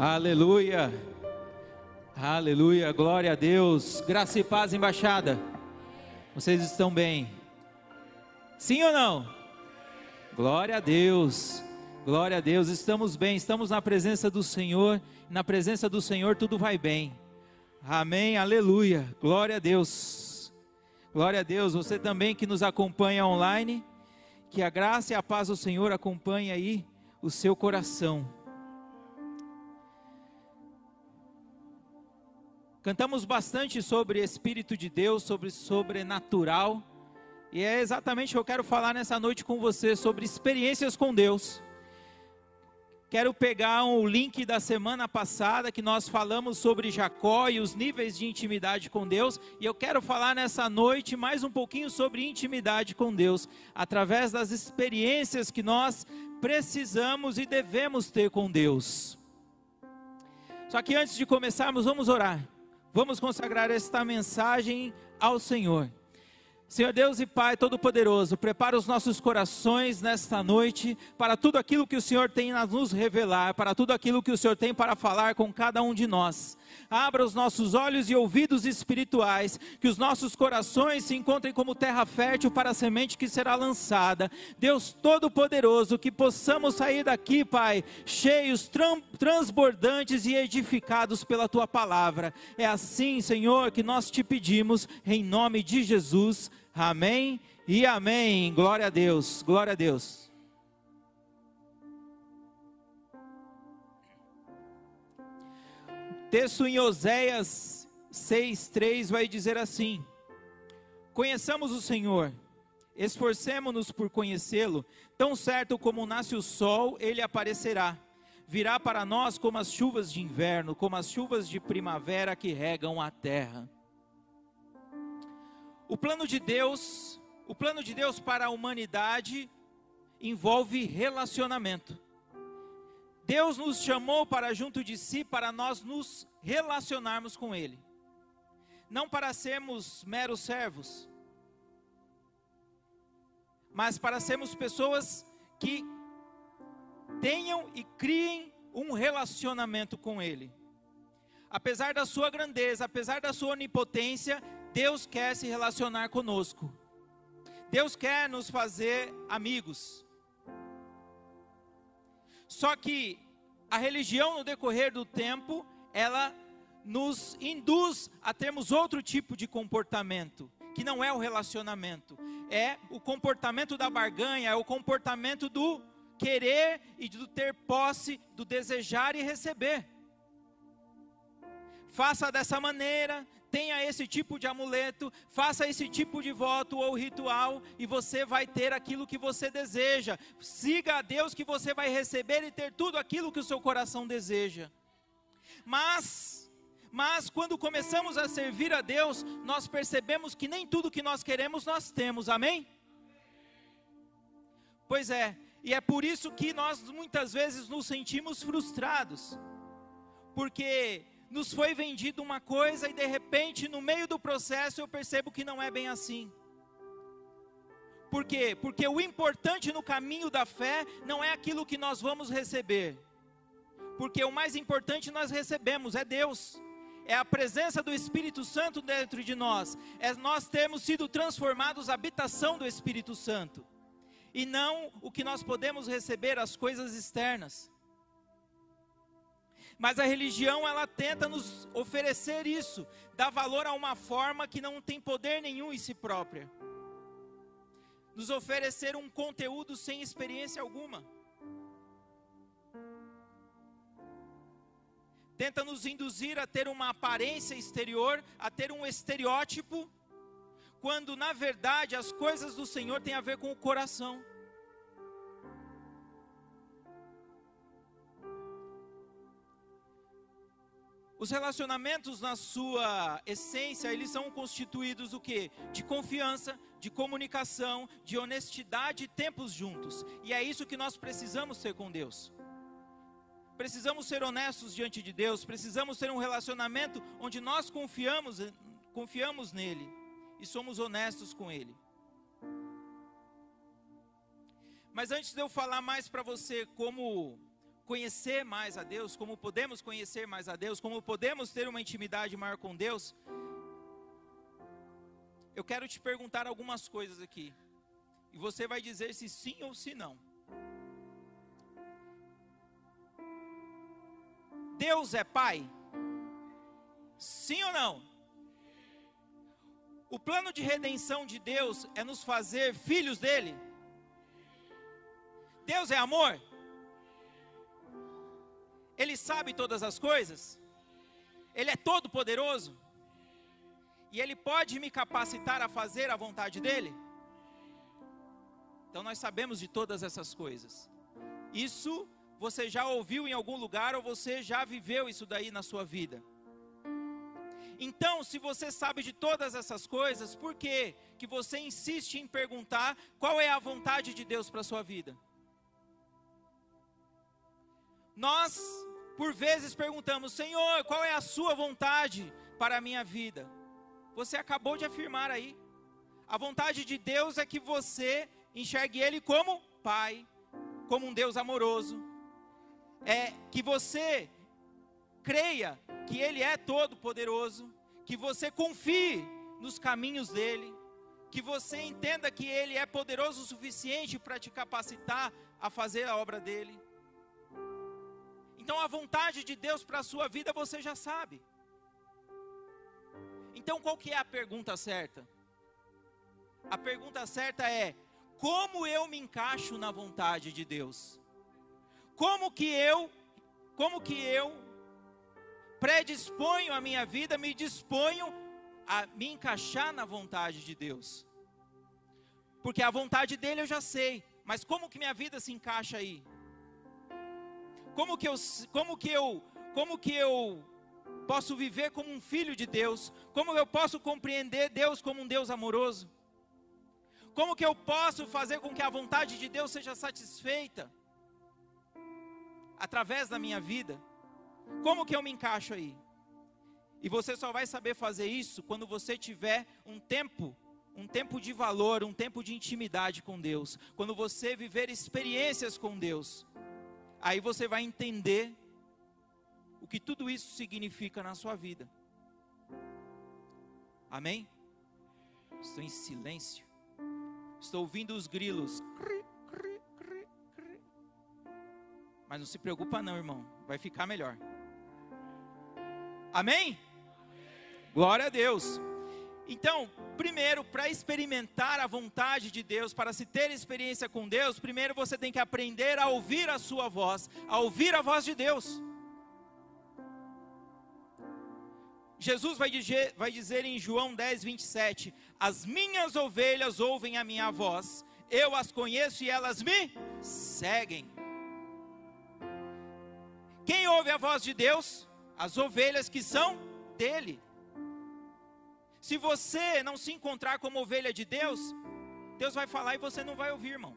Aleluia. Aleluia. Glória a Deus. Graça e paz, embaixada. Vocês estão bem? Sim ou não? Glória a Deus. Glória a Deus. Estamos bem, estamos na presença do Senhor. Na presença do Senhor tudo vai bem. Amém. Aleluia. Glória a Deus. Glória a Deus. Você também que nos acompanha online, que a graça e a paz do Senhor acompanhe aí o seu coração. Cantamos bastante sobre Espírito de Deus, sobre sobrenatural, e é exatamente o que eu quero falar nessa noite com você sobre experiências com Deus. Quero pegar o um link da semana passada que nós falamos sobre Jacó e os níveis de intimidade com Deus, e eu quero falar nessa noite mais um pouquinho sobre intimidade com Deus, através das experiências que nós precisamos e devemos ter com Deus. Só que antes de começarmos, vamos orar. Vamos consagrar esta mensagem ao Senhor. Senhor Deus e Pai Todo-Poderoso, prepara os nossos corações nesta noite para tudo aquilo que o Senhor tem a nos revelar, para tudo aquilo que o Senhor tem para falar com cada um de nós. Abra os nossos olhos e ouvidos espirituais, que os nossos corações se encontrem como terra fértil para a semente que será lançada. Deus Todo-Poderoso, que possamos sair daqui, Pai, cheios, transbordantes e edificados pela Tua palavra. É assim, Senhor, que nós te pedimos, em nome de Jesus. Amém e amém. Glória a Deus, glória a Deus. Texto em Oséias 6,3 vai dizer assim: Conheçamos o Senhor, esforcemo-nos por conhecê-lo, tão certo como nasce o sol, ele aparecerá. Virá para nós como as chuvas de inverno, como as chuvas de primavera que regam a terra. O plano de Deus, o plano de Deus para a humanidade envolve relacionamento. Deus nos chamou para junto de si para nós nos relacionarmos com Ele, não para sermos meros servos, mas para sermos pessoas que tenham e criem um relacionamento com Ele. Apesar da sua grandeza, apesar da sua onipotência, Deus quer se relacionar conosco. Deus quer nos fazer amigos. Só que a religião no decorrer do tempo, ela nos induz a termos outro tipo de comportamento, que não é o relacionamento, é o comportamento da barganha, é o comportamento do querer e do ter posse, do desejar e receber. Faça dessa maneira, tenha esse tipo de amuleto, faça esse tipo de voto ou ritual e você vai ter aquilo que você deseja. Siga a Deus que você vai receber e ter tudo aquilo que o seu coração deseja. Mas, mas quando começamos a servir a Deus, nós percebemos que nem tudo que nós queremos nós temos. Amém? Pois é, e é por isso que nós muitas vezes nos sentimos frustrados. Porque nos foi vendido uma coisa e de repente, no meio do processo, eu percebo que não é bem assim. Por quê? Porque o importante no caminho da fé não é aquilo que nós vamos receber. Porque o mais importante nós recebemos é Deus. É a presença do Espírito Santo dentro de nós. É nós termos sido transformados habitação do Espírito Santo. E não o que nós podemos receber as coisas externas. Mas a religião ela tenta nos oferecer isso, dar valor a uma forma que não tem poder nenhum em si própria. Nos oferecer um conteúdo sem experiência alguma. Tenta nos induzir a ter uma aparência exterior, a ter um estereótipo, quando na verdade as coisas do Senhor têm a ver com o coração. Os relacionamentos na sua essência, eles são constituídos do que? De confiança, de comunicação, de honestidade e tempos juntos. E é isso que nós precisamos ser com Deus. Precisamos ser honestos diante de Deus, precisamos ter um relacionamento onde nós confiamos, confiamos nele e somos honestos com ele. Mas antes de eu falar mais para você como conhecer mais a Deus, como podemos conhecer mais a Deus, como podemos ter uma intimidade maior com Deus, eu quero te perguntar algumas coisas aqui. E você vai dizer se sim ou se não. Deus é Pai? Sim ou não? O plano de redenção de Deus é nos fazer filhos dele? Deus é amor? Ele sabe todas as coisas? Ele é todo poderoso? E ele pode me capacitar a fazer a vontade dele? Então nós sabemos de todas essas coisas. Isso você já ouviu em algum lugar ou você já viveu isso daí na sua vida. Então, se você sabe de todas essas coisas, por que que você insiste em perguntar qual é a vontade de Deus para sua vida? Nós, por vezes, perguntamos: Senhor, qual é a sua vontade para a minha vida? Você acabou de afirmar aí. A vontade de Deus é que você enxergue Ele como Pai, como um Deus amoroso. É que você creia que Ele é todo-poderoso, que você confie nos caminhos dEle, que você entenda que Ele é poderoso o suficiente para te capacitar a fazer a obra dEle. Então a vontade de Deus para a sua vida você já sabe. Então qual que é a pergunta certa? A pergunta certa é: como eu me encaixo na vontade de Deus? Como que eu, como que eu predisponho a minha vida, me disponho a me encaixar na vontade de Deus? Porque a vontade dele eu já sei, mas como que minha vida se encaixa aí? Como que eu, como que eu, como que eu posso viver como um filho de Deus? Como eu posso compreender Deus como um Deus amoroso? Como que eu posso fazer com que a vontade de Deus seja satisfeita através da minha vida? Como que eu me encaixo aí? E você só vai saber fazer isso quando você tiver um tempo, um tempo de valor, um tempo de intimidade com Deus. Quando você viver experiências com Deus. Aí você vai entender o que tudo isso significa na sua vida. Amém? Estou em silêncio. Estou ouvindo os grilos. Mas não se preocupa não, irmão. Vai ficar melhor. Amém? Glória a Deus. Então, primeiro, para experimentar a vontade de Deus, para se ter experiência com Deus, primeiro você tem que aprender a ouvir a sua voz, a ouvir a voz de Deus. Jesus vai dizer, vai dizer em João 10, 27: As minhas ovelhas ouvem a minha voz, eu as conheço e elas me seguem. Quem ouve a voz de Deus? As ovelhas que são dele. Se você não se encontrar como ovelha de Deus, Deus vai falar e você não vai ouvir, irmão.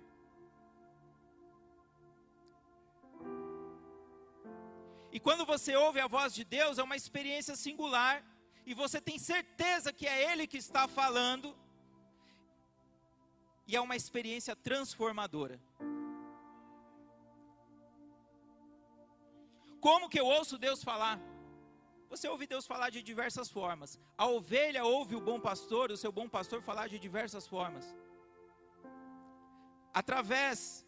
E quando você ouve a voz de Deus, é uma experiência singular, e você tem certeza que é Ele que está falando, e é uma experiência transformadora. Como que eu ouço Deus falar? Você ouve Deus falar de diversas formas. A ovelha ouve o bom pastor, o seu bom pastor falar de diversas formas. Através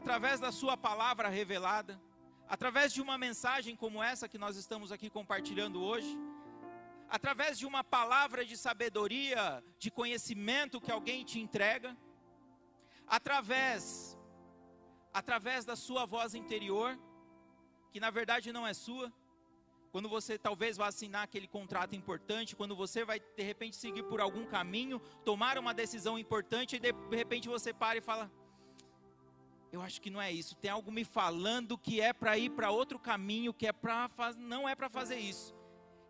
através da sua palavra revelada, através de uma mensagem como essa que nós estamos aqui compartilhando hoje, através de uma palavra de sabedoria, de conhecimento que alguém te entrega, através através da sua voz interior, que na verdade não é sua, quando você talvez vá assinar aquele contrato importante, quando você vai de repente seguir por algum caminho, tomar uma decisão importante e de repente você para e fala: Eu acho que não é isso. Tem algo me falando que é para ir para outro caminho, que é para não é para fazer isso.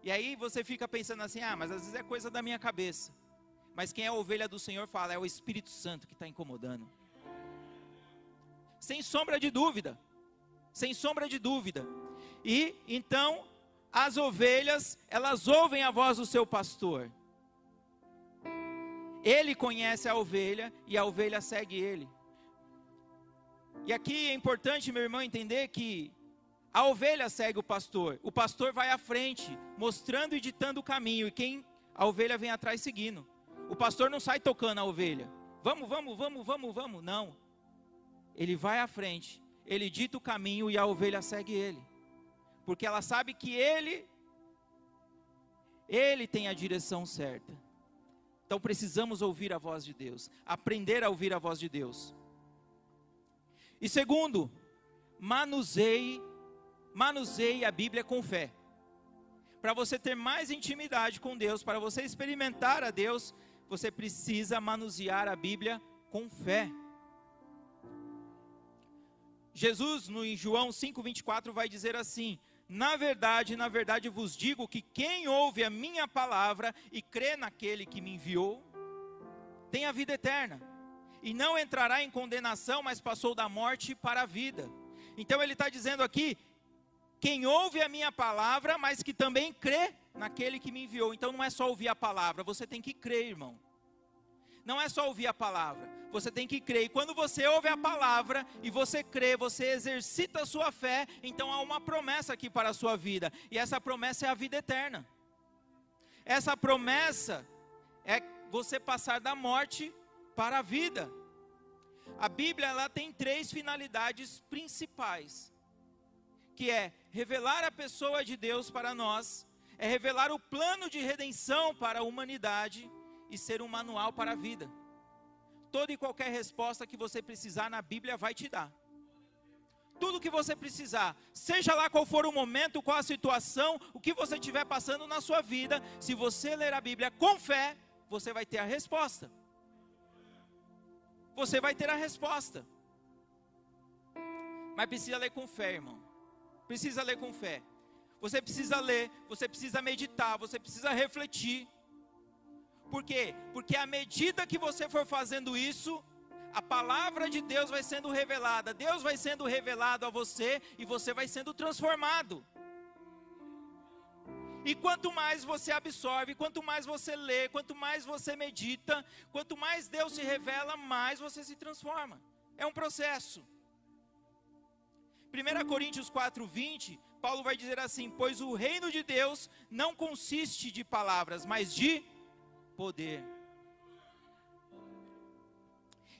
E aí você fica pensando assim: Ah, mas às vezes é coisa da minha cabeça. Mas quem é a ovelha do Senhor fala: É o Espírito Santo que está incomodando. Sem sombra de dúvida. Sem sombra de dúvida. E então as ovelhas, elas ouvem a voz do seu pastor. Ele conhece a ovelha e a ovelha segue ele. E aqui é importante, meu irmão, entender que A ovelha segue o pastor. O pastor vai à frente, mostrando e ditando o caminho. E quem a ovelha vem atrás seguindo. O pastor não sai tocando a ovelha. Vamos, vamos, vamos, vamos, vamos. Não. Ele vai à frente, ele dita o caminho e a ovelha segue ele. Porque ela sabe que ele ele tem a direção certa. Então precisamos ouvir a voz de Deus, aprender a ouvir a voz de Deus. E segundo, manuseie, manuseie a Bíblia com fé. Para você ter mais intimidade com Deus, para você experimentar a Deus, você precisa manusear a Bíblia com fé. Jesus, no em João 5:24 vai dizer assim: Na verdade, na verdade vos digo que quem ouve a minha palavra e crê naquele que me enviou, tem a vida eterna, e não entrará em condenação, mas passou da morte para a vida. Então ele está dizendo aqui: quem ouve a minha palavra, mas que também crê naquele que me enviou. Então não é só ouvir a palavra, você tem que crer, irmão não é só ouvir a palavra, você tem que crer. E quando você ouve a palavra e você crê, você exercita a sua fé, então há uma promessa aqui para a sua vida, e essa promessa é a vida eterna. Essa promessa é você passar da morte para a vida. A Bíblia ela tem três finalidades principais, que é revelar a pessoa de Deus para nós, é revelar o plano de redenção para a humanidade e ser um manual para a vida. Toda e qualquer resposta que você precisar na Bíblia vai te dar. Tudo que você precisar, seja lá qual for o momento, qual a situação, o que você estiver passando na sua vida, se você ler a Bíblia com fé, você vai ter a resposta. Você vai ter a resposta. Mas precisa ler com fé, irmão. Precisa ler com fé. Você precisa ler, você precisa meditar, você precisa refletir. Por quê? Porque à medida que você for fazendo isso, a palavra de Deus vai sendo revelada, Deus vai sendo revelado a você e você vai sendo transformado. E quanto mais você absorve, quanto mais você lê, quanto mais você medita, quanto mais Deus se revela, mais você se transforma. É um processo. 1 Coríntios 4:20, Paulo vai dizer assim: "Pois o reino de Deus não consiste de palavras, mas de poder.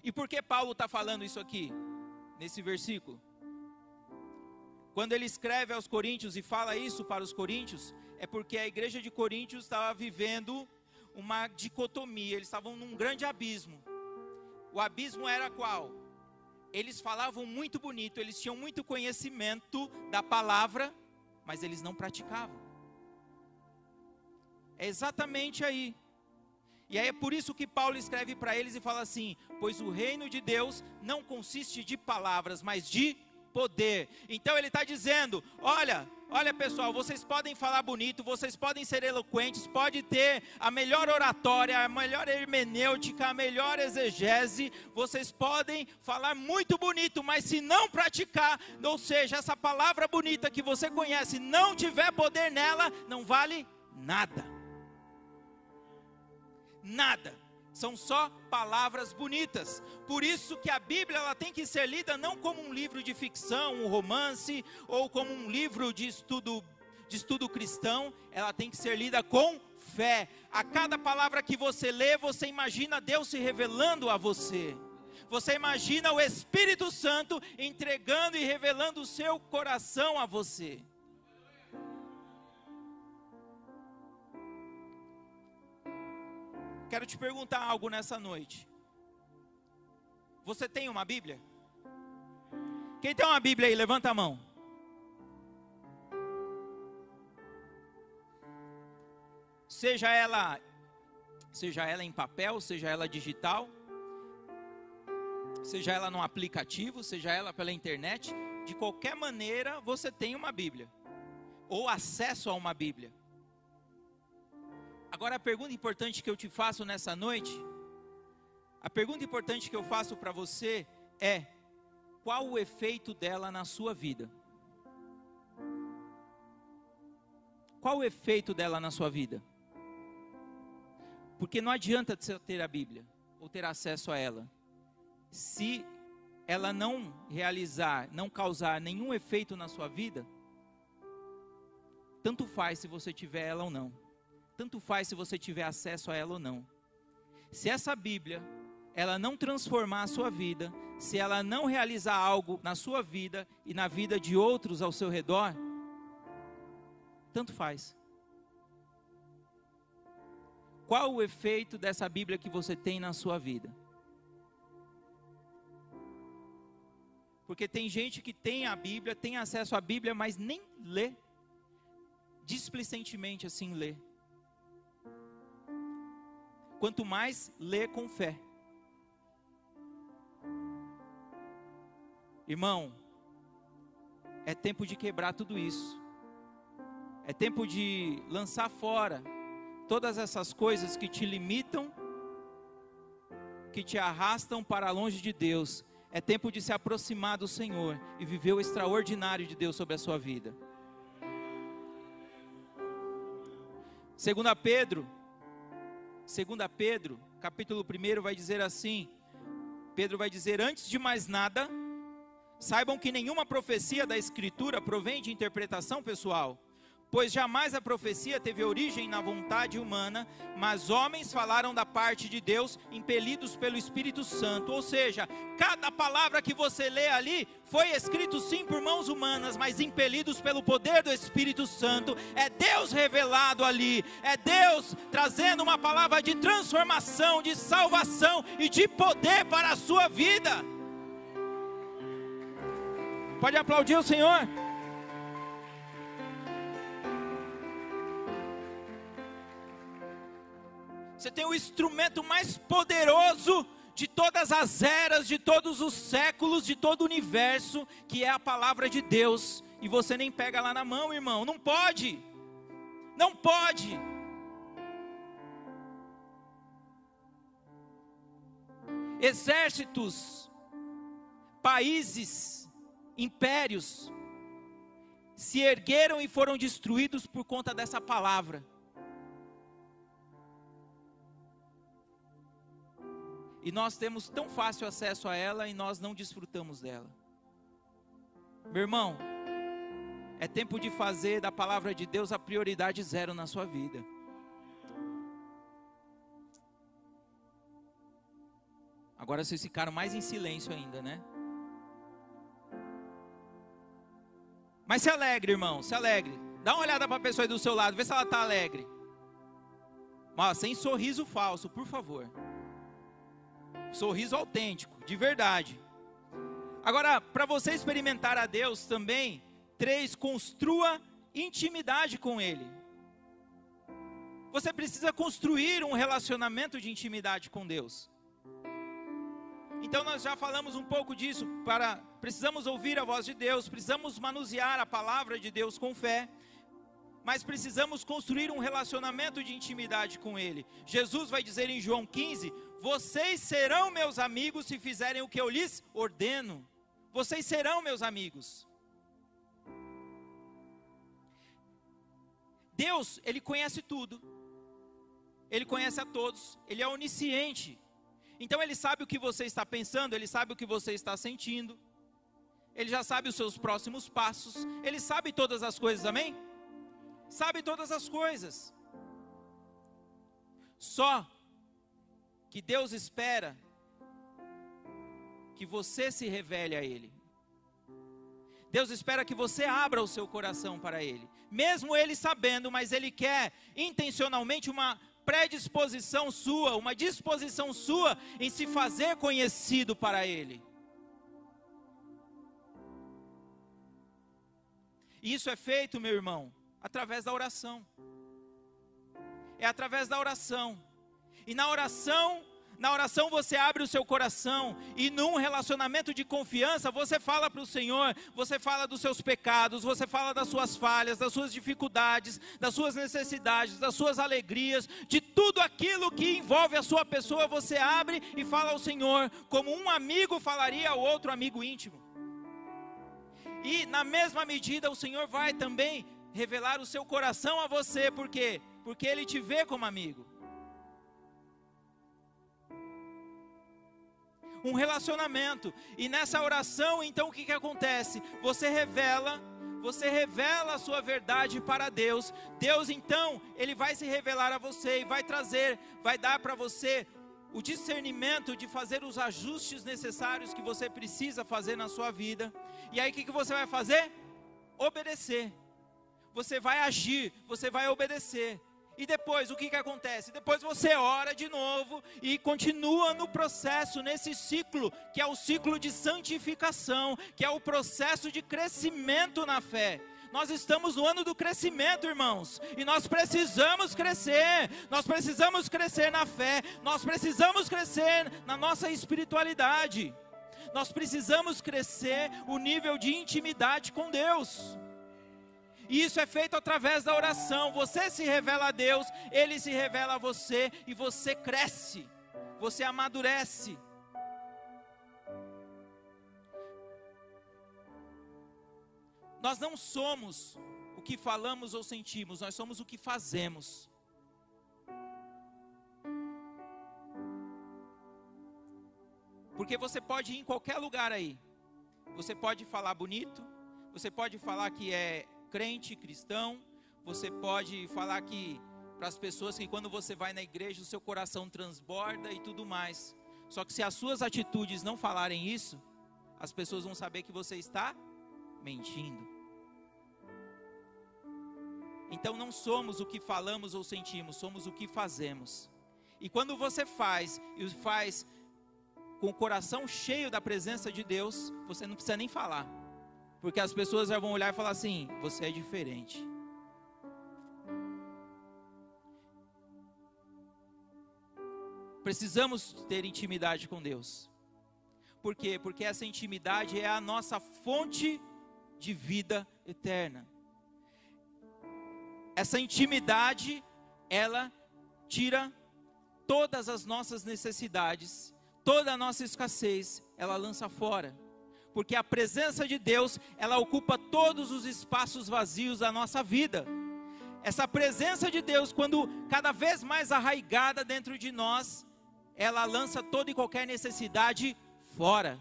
E por que Paulo está falando isso aqui, nesse versículo? Quando ele escreve aos Coríntios e fala isso para os Coríntios, é porque a igreja de Coríntios estava vivendo uma dicotomia, eles estavam num grande abismo. O abismo era qual? Eles falavam muito bonito, eles tinham muito conhecimento da palavra, mas eles não praticavam. É exatamente aí. E aí é por isso que Paulo escreve para eles e fala assim: Pois o reino de Deus não consiste de palavras, mas de poder. Então ele está dizendo: Olha, olha pessoal, vocês podem falar bonito, vocês podem ser eloquentes, pode ter a melhor oratória, a melhor hermenêutica, a melhor exegese, vocês podem falar muito bonito, mas se não praticar, ou seja, essa palavra bonita que você conhece, não tiver poder nela, não vale nada nada. São só palavras bonitas. Por isso que a Bíblia ela tem que ser lida não como um livro de ficção, um romance ou como um livro de estudo de estudo cristão, ela tem que ser lida com fé. A cada palavra que você lê, você imagina Deus se revelando a você. Você imagina o Espírito Santo entregando e revelando o seu coração a você. Quero te perguntar algo nessa noite. Você tem uma Bíblia? Quem tem uma Bíblia aí, levanta a mão. Seja ela seja ela em papel, seja ela digital, seja ela no aplicativo, seja ela pela internet, de qualquer maneira você tem uma Bíblia ou acesso a uma Bíblia. Agora a pergunta importante que eu te faço nessa noite, a pergunta importante que eu faço para você é: qual o efeito dela na sua vida? Qual o efeito dela na sua vida? Porque não adianta você ter a Bíblia ou ter acesso a ela, se ela não realizar, não causar nenhum efeito na sua vida, tanto faz se você tiver ela ou não. Tanto faz se você tiver acesso a ela ou não. Se essa Bíblia, ela não transformar a sua vida, se ela não realizar algo na sua vida e na vida de outros ao seu redor, tanto faz. Qual o efeito dessa Bíblia que você tem na sua vida? Porque tem gente que tem a Bíblia, tem acesso à Bíblia, mas nem lê. Displicentemente assim lê. Quanto mais lê com fé. Irmão, é tempo de quebrar tudo isso. É tempo de lançar fora todas essas coisas que te limitam, que te arrastam para longe de Deus. É tempo de se aproximar do Senhor e viver o extraordinário de Deus sobre a sua vida. Segunda Pedro, segunda Pedro, capítulo 1 vai dizer assim: Pedro vai dizer antes de mais nada, Saibam que nenhuma profecia da Escritura provém de interpretação pessoal, pois jamais a profecia teve origem na vontade humana, mas homens falaram da parte de Deus, impelidos pelo Espírito Santo. Ou seja, cada palavra que você lê ali foi escrito sim por mãos humanas, mas impelidos pelo poder do Espírito Santo. É Deus revelado ali, é Deus trazendo uma palavra de transformação, de salvação e de poder para a sua vida. Pode aplaudir o Senhor. Você tem o instrumento mais poderoso de todas as eras, de todos os séculos, de todo o universo, que é a palavra de Deus. E você nem pega lá na mão, irmão. Não pode. Não pode. Exércitos, países, impérios se ergueram e foram destruídos por conta dessa palavra. E nós temos tão fácil acesso a ela e nós não desfrutamos dela. Meu irmão, é tempo de fazer da palavra de Deus a prioridade zero na sua vida. Agora vocês ficaram mais em silêncio ainda, né? Mas se alegre, irmão, se alegre. Dá uma olhada para a pessoa aí do seu lado, vê se ela está alegre. Mas sem sorriso falso, por favor. Sorriso autêntico, de verdade. Agora, para você experimentar a Deus também, três, construa intimidade com Ele. Você precisa construir um relacionamento de intimidade com Deus. Então nós já falamos um pouco disso para precisamos ouvir a voz de Deus, precisamos manusear a palavra de Deus com fé, mas precisamos construir um relacionamento de intimidade com ele. Jesus vai dizer em João 15: "Vocês serão meus amigos se fizerem o que eu lhes ordeno". Vocês serão meus amigos. Deus, ele conhece tudo. Ele conhece a todos, ele é onisciente. Então ele sabe o que você está pensando, ele sabe o que você está sentindo. Ele já sabe os seus próximos passos, ele sabe todas as coisas, amém? Sabe todas as coisas. Só que Deus espera que você se revele a Ele. Deus espera que você abra o seu coração para Ele, mesmo Ele sabendo, mas Ele quer intencionalmente uma predisposição sua, uma disposição sua em se fazer conhecido para Ele. Isso é feito, meu irmão, através da oração. É através da oração. E na oração na oração você abre o seu coração e num relacionamento de confiança você fala para o Senhor, você fala dos seus pecados, você fala das suas falhas, das suas dificuldades, das suas necessidades, das suas alegrias, de tudo aquilo que envolve a sua pessoa, você abre e fala ao Senhor, como um amigo falaria ao outro amigo íntimo. E na mesma medida o Senhor vai também revelar o seu coração a você, por quê? Porque ele te vê como amigo. Um relacionamento. E nessa oração, então, o que, que acontece? Você revela, você revela a sua verdade para Deus, Deus então, ele vai se revelar a você e vai trazer, vai dar para você o discernimento de fazer os ajustes necessários que você precisa fazer na sua vida. E aí o que, que você vai fazer? Obedecer. Você vai agir, você vai obedecer. E depois, o que, que acontece? Depois você ora de novo e continua no processo, nesse ciclo, que é o ciclo de santificação, que é o processo de crescimento na fé. Nós estamos no ano do crescimento, irmãos, e nós precisamos crescer, nós precisamos crescer na fé, nós precisamos crescer na nossa espiritualidade, nós precisamos crescer o nível de intimidade com Deus. E isso é feito através da oração. Você se revela a Deus, Ele se revela a você e você cresce, você amadurece. Nós não somos o que falamos ou sentimos, nós somos o que fazemos. Porque você pode ir em qualquer lugar aí. Você pode falar bonito, você pode falar que é crente, cristão, você pode falar que para as pessoas que quando você vai na igreja o seu coração transborda e tudo mais. Só que se as suas atitudes não falarem isso, as pessoas vão saber que você está mentindo. Então não somos o que falamos ou sentimos, somos o que fazemos. E quando você faz e faz com o coração cheio da presença de Deus, você não precisa nem falar. Porque as pessoas já vão olhar e falar assim: você é diferente. Precisamos ter intimidade com Deus. Por quê? Porque essa intimidade é a nossa fonte de vida eterna. Essa intimidade, ela tira todas as nossas necessidades, toda a nossa escassez, ela lança fora porque a presença de Deus, ela ocupa todos os espaços vazios da nossa vida. Essa presença de Deus, quando cada vez mais arraigada dentro de nós, ela lança toda e qualquer necessidade fora.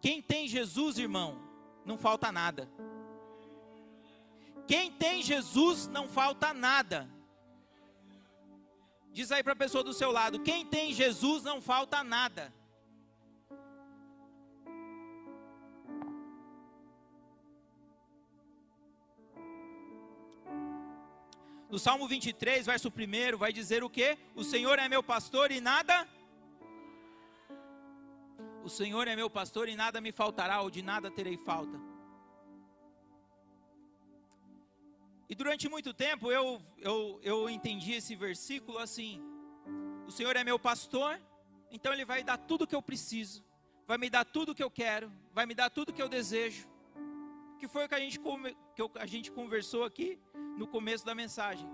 Quem tem Jesus, irmão, não falta nada. Quem tem Jesus, não falta nada. Diz aí para a pessoa do seu lado: quem tem Jesus não falta nada. No Salmo 23, verso 1, vai dizer o que? O Senhor é meu pastor e nada. O Senhor é meu pastor e nada me faltará, ou de nada terei falta. E durante muito tempo eu, eu, eu entendi esse versículo assim: o Senhor é meu pastor, então Ele vai dar tudo o que eu preciso, vai me dar tudo o que eu quero, vai me dar tudo o que eu desejo. Que foi o que a gente, que a gente conversou aqui no começo da mensagem.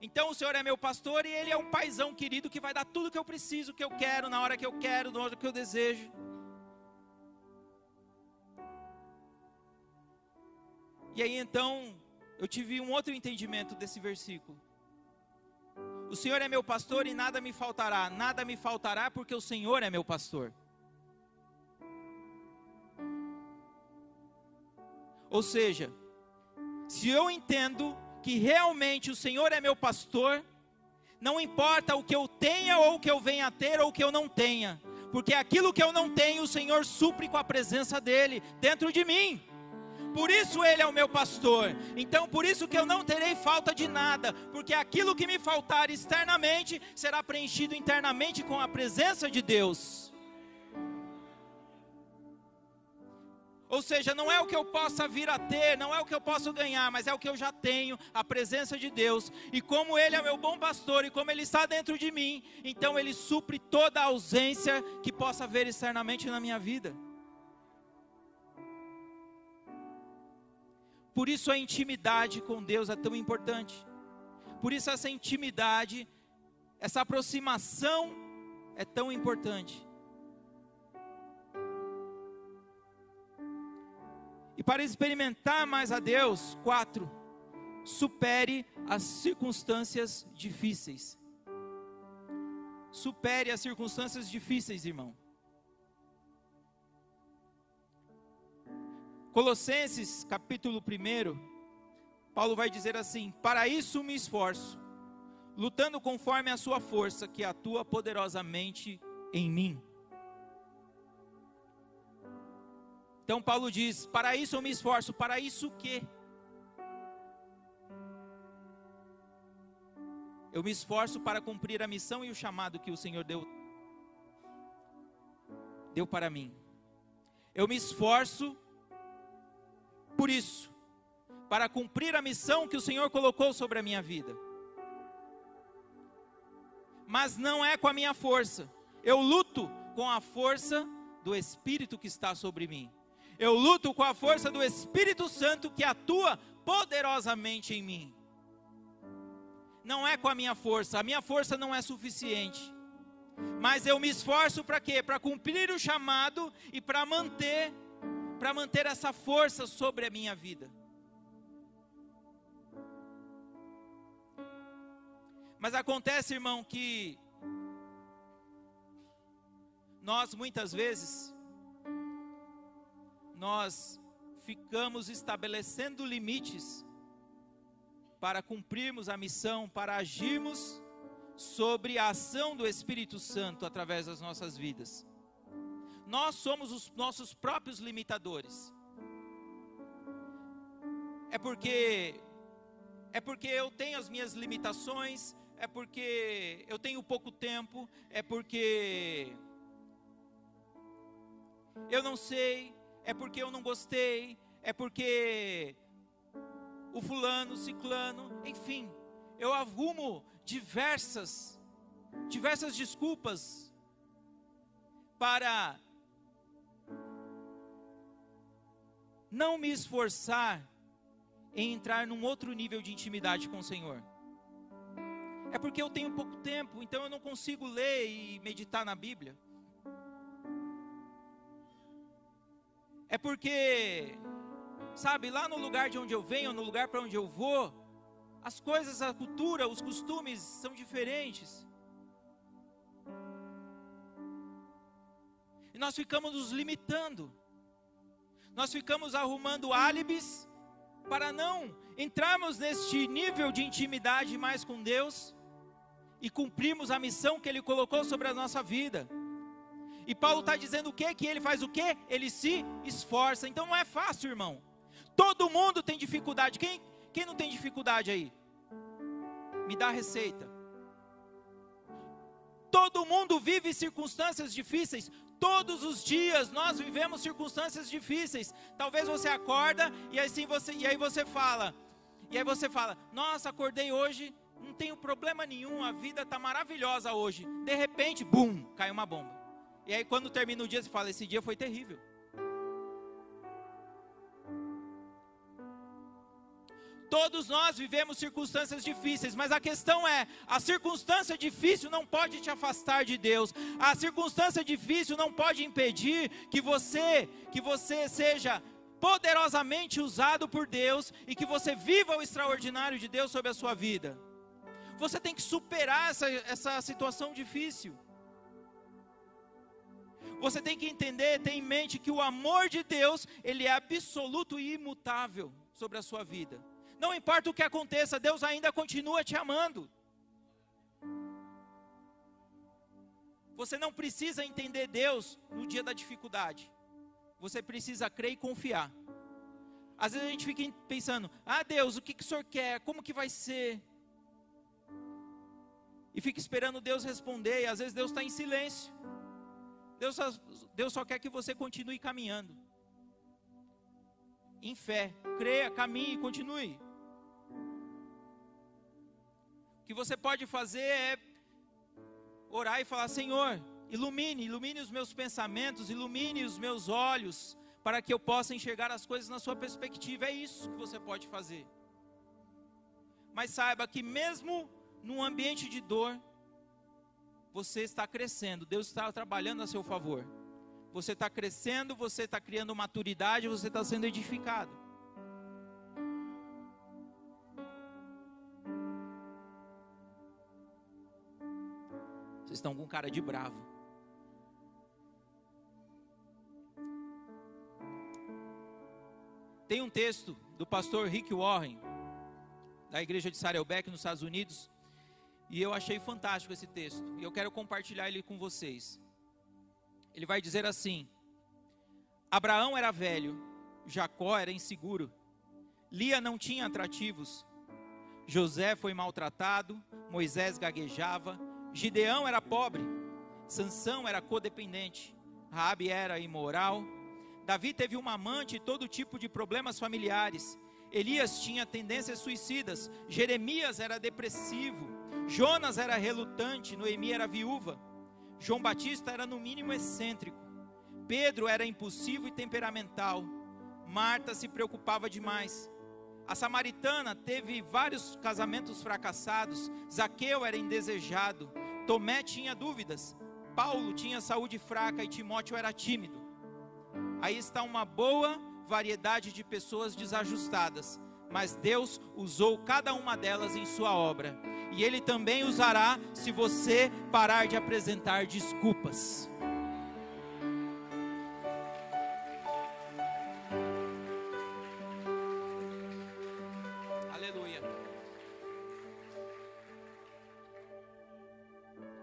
Então o Senhor é meu pastor e Ele é um paizão querido que vai dar tudo o que eu preciso, o que eu quero, na hora que eu quero, na hora que eu desejo. E aí então eu tive um outro entendimento desse versículo. O Senhor é meu pastor e nada me faltará. Nada me faltará porque o Senhor é meu pastor. Ou seja, se eu entendo que realmente o Senhor é meu pastor, não importa o que eu tenha ou o que eu venha a ter ou o que eu não tenha, porque aquilo que eu não tenho, o Senhor supre com a presença dEle dentro de mim por isso Ele é o meu pastor. Então, por isso que eu não terei falta de nada, porque aquilo que me faltar externamente será preenchido internamente com a presença de Deus. Ou seja, não é o que eu possa vir a ter, não é o que eu posso ganhar, mas é o que eu já tenho, a presença de Deus. E como Ele é meu bom pastor e como Ele está dentro de mim, então Ele supre toda a ausência que possa haver externamente na minha vida. Por isso a intimidade com Deus é tão importante. Por isso essa intimidade, essa aproximação é tão importante. E para experimentar mais a Deus, quatro, supere as circunstâncias difíceis. Supere as circunstâncias difíceis, irmão. Colossenses, capítulo 1, Paulo vai dizer assim: Para isso me esforço, lutando conforme a sua força, que atua poderosamente em mim. Então Paulo diz: Para isso eu me esforço, para isso o quê? Eu me esforço para cumprir a missão e o chamado que o Senhor deu deu para mim. Eu me esforço por isso, para cumprir a missão que o Senhor colocou sobre a minha vida. Mas não é com a minha força. Eu luto com a força do Espírito que está sobre mim. Eu luto com a força do Espírito Santo que atua poderosamente em mim. Não é com a minha força, a minha força não é suficiente. Mas eu me esforço para quê? Para cumprir o chamado e para manter para manter essa força sobre a minha vida. Mas acontece, irmão, que nós muitas vezes nós ficamos estabelecendo limites para cumprirmos a missão, para agirmos sobre a ação do Espírito Santo através das nossas vidas. Nós somos os nossos próprios limitadores. É porque é porque eu tenho as minhas limitações, é porque eu tenho pouco tempo, é porque eu não sei, é porque eu não gostei, é porque o fulano, o ciclano, enfim, eu arrumo diversas, diversas desculpas para não me esforçar em entrar num outro nível de intimidade com o Senhor. É porque eu tenho pouco tempo, então eu não consigo ler e meditar na Bíblia. É porque, sabe, lá no lugar de onde eu venho, no lugar para onde eu vou, as coisas, a cultura, os costumes são diferentes. E nós ficamos nos limitando. Nós ficamos arrumando álibis para não entrarmos neste nível de intimidade mais com Deus e cumprirmos a missão que Ele colocou sobre a nossa vida. E Paulo está dizendo o que? Que ele faz o que? Ele se esforça. Então não é fácil, irmão. Todo mundo tem dificuldade. Quem, quem não tem dificuldade aí? Me dá a receita. Todo mundo vive circunstâncias difíceis. Todos os dias nós vivemos circunstâncias difíceis. Talvez você acorda e assim você e aí você fala. E aí você fala: "Nossa, acordei hoje, não tenho problema nenhum, a vida está maravilhosa hoje". De repente, bum, cai uma bomba. E aí quando termina o dia, você fala: esse dia foi terrível. Todos nós vivemos circunstâncias difíceis, mas a questão é: a circunstância difícil não pode te afastar de Deus. A circunstância difícil não pode impedir que você, que você seja poderosamente usado por Deus e que você viva o extraordinário de Deus sobre a sua vida. Você tem que superar essa, essa situação difícil. Você tem que entender, ter em mente que o amor de Deus, ele é absoluto e imutável sobre a sua vida. Não importa o que aconteça, Deus ainda continua te amando. Você não precisa entender Deus no dia da dificuldade. Você precisa crer e confiar. Às vezes a gente fica pensando: "Ah, Deus, o que, que o Senhor quer? Como que vai ser?" E fica esperando Deus responder, e às vezes Deus está em silêncio. Deus só, Deus só quer que você continue caminhando. Em fé, creia, caminhe e continue. O que você pode fazer é orar e falar: Senhor, ilumine, ilumine os meus pensamentos, ilumine os meus olhos, para que eu possa enxergar as coisas na sua perspectiva. É isso que você pode fazer. Mas saiba que mesmo num ambiente de dor, você está crescendo, Deus está trabalhando a seu favor. Você está crescendo, você está criando maturidade, você está sendo edificado. Vocês estão com cara de bravo. Tem um texto do pastor Rick Warren, da igreja de Saddleback, nos Estados Unidos, e eu achei fantástico esse texto, e eu quero compartilhar ele com vocês. Ele vai dizer assim: Abraão era velho, Jacó era inseguro, Lia não tinha atrativos, José foi maltratado, Moisés gaguejava, Gideão era pobre, Sansão era codependente, Raabe era imoral, Davi teve uma amante e todo tipo de problemas familiares. Elias tinha tendências suicidas, Jeremias era depressivo, Jonas era relutante, Noemi era viúva, João Batista era no mínimo excêntrico, Pedro era impulsivo e temperamental, Marta se preocupava demais. A samaritana teve vários casamentos fracassados, Zaqueu era indesejado, Tomé tinha dúvidas, Paulo tinha saúde fraca e Timóteo era tímido. Aí está uma boa variedade de pessoas desajustadas, mas Deus usou cada uma delas em sua obra, e Ele também usará se você parar de apresentar desculpas. Aleluia.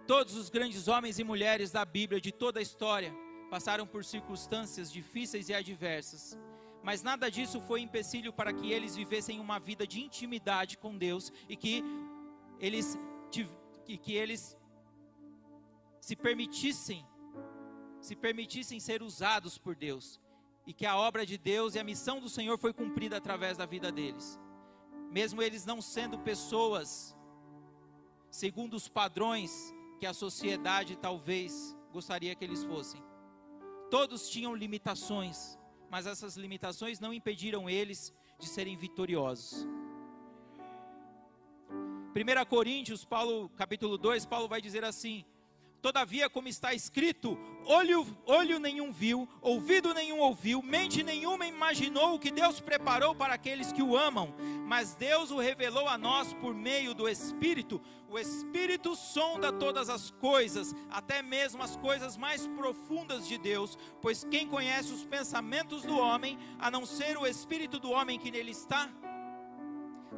Todos os grandes homens e mulheres da Bíblia, de toda a história, passaram por circunstâncias difíceis e adversas, mas nada disso foi empecilho para que eles vivessem uma vida de intimidade com Deus e que eles, que, eles se permitissem, se permitissem ser usados por Deus e que a obra de Deus e a missão do Senhor foi cumprida através da vida deles, mesmo eles não sendo pessoas segundo os padrões que a sociedade talvez gostaria que eles fossem. Todos tinham limitações, mas essas limitações não impediram eles de serem vitoriosos. 1 Coríntios, Paulo, capítulo 2, Paulo vai dizer assim: Todavia, como está escrito, olho, olho nenhum viu, ouvido nenhum ouviu, mente nenhuma imaginou o que Deus preparou para aqueles que o amam, mas Deus o revelou a nós por meio do Espírito. O Espírito sonda todas as coisas, até mesmo as coisas mais profundas de Deus, pois quem conhece os pensamentos do homem, a não ser o Espírito do homem que nele está?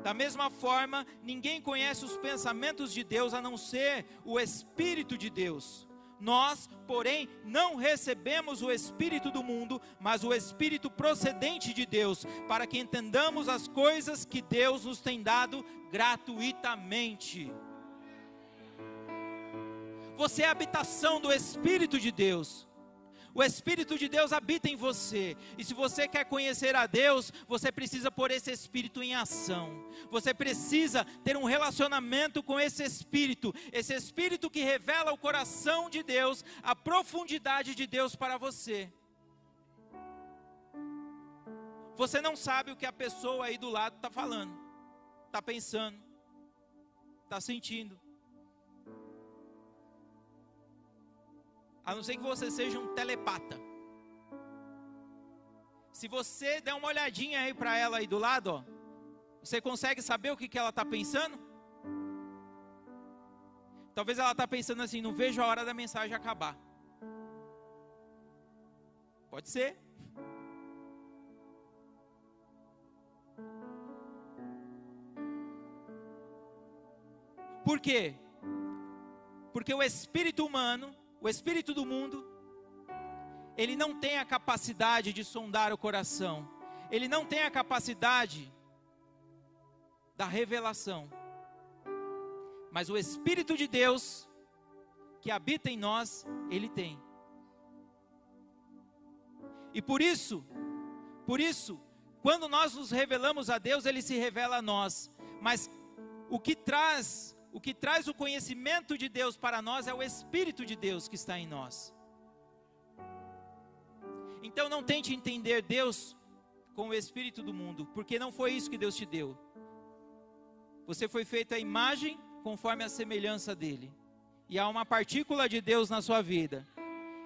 Da mesma forma, ninguém conhece os pensamentos de Deus a não ser o Espírito de Deus. Nós, porém, não recebemos o Espírito do mundo, mas o Espírito procedente de Deus, para que entendamos as coisas que Deus nos tem dado gratuitamente. Você é a habitação do Espírito de Deus. O Espírito de Deus habita em você. E se você quer conhecer a Deus, você precisa pôr esse Espírito em ação. Você precisa ter um relacionamento com esse Espírito. Esse Espírito que revela o coração de Deus, a profundidade de Deus para você. Você não sabe o que a pessoa aí do lado está falando, está pensando, está sentindo. A não ser que você seja um telepata. Se você der uma olhadinha aí para ela aí do lado, ó, você consegue saber o que, que ela está pensando? Talvez ela está pensando assim: não vejo a hora da mensagem acabar. Pode ser. Por quê? Porque o espírito humano o espírito do mundo, ele não tem a capacidade de sondar o coração, ele não tem a capacidade da revelação. Mas o Espírito de Deus, que habita em nós, ele tem. E por isso, por isso, quando nós nos revelamos a Deus, ele se revela a nós. Mas o que traz o que traz o conhecimento de Deus para nós é o Espírito de Deus que está em nós. Então não tente entender Deus com o Espírito do mundo, porque não foi isso que Deus te deu. Você foi feito a imagem conforme a semelhança dele. E há uma partícula de Deus na sua vida.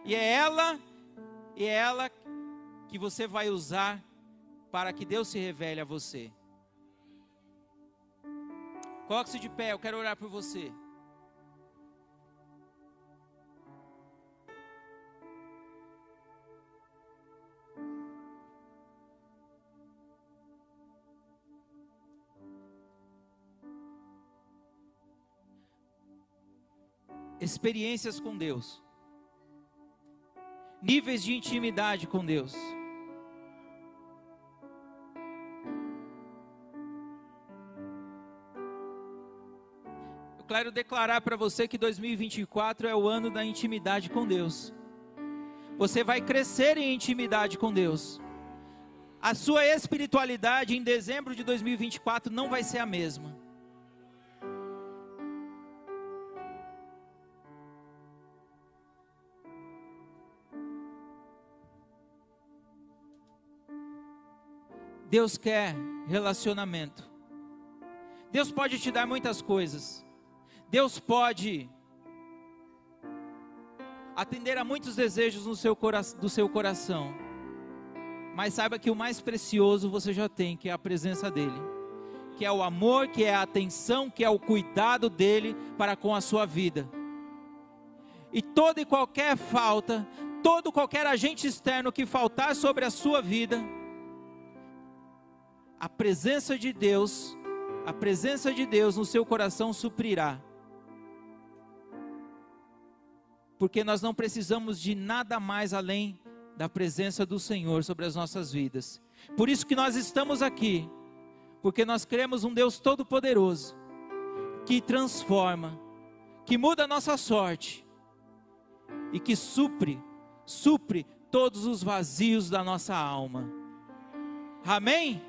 E é ela, e é ela que você vai usar para que Deus se revele a você. Coloque-se de pé, eu quero orar por você. Experiências com Deus, níveis de intimidade com Deus. Quero declarar para você que 2024 é o ano da intimidade com Deus. Você vai crescer em intimidade com Deus. A sua espiritualidade em dezembro de 2024 não vai ser a mesma. Deus quer relacionamento. Deus pode te dar muitas coisas. Deus pode atender a muitos desejos no seu do seu coração. Mas saiba que o mais precioso você já tem, que é a presença dele. Que é o amor, que é a atenção, que é o cuidado dele para com a sua vida. E toda e qualquer falta, todo qualquer agente externo que faltar sobre a sua vida, a presença de Deus, a presença de Deus no seu coração suprirá. Porque nós não precisamos de nada mais além da presença do Senhor sobre as nossas vidas. Por isso que nós estamos aqui, porque nós cremos um Deus todo-poderoso, que transforma, que muda a nossa sorte e que supre, supre todos os vazios da nossa alma. Amém?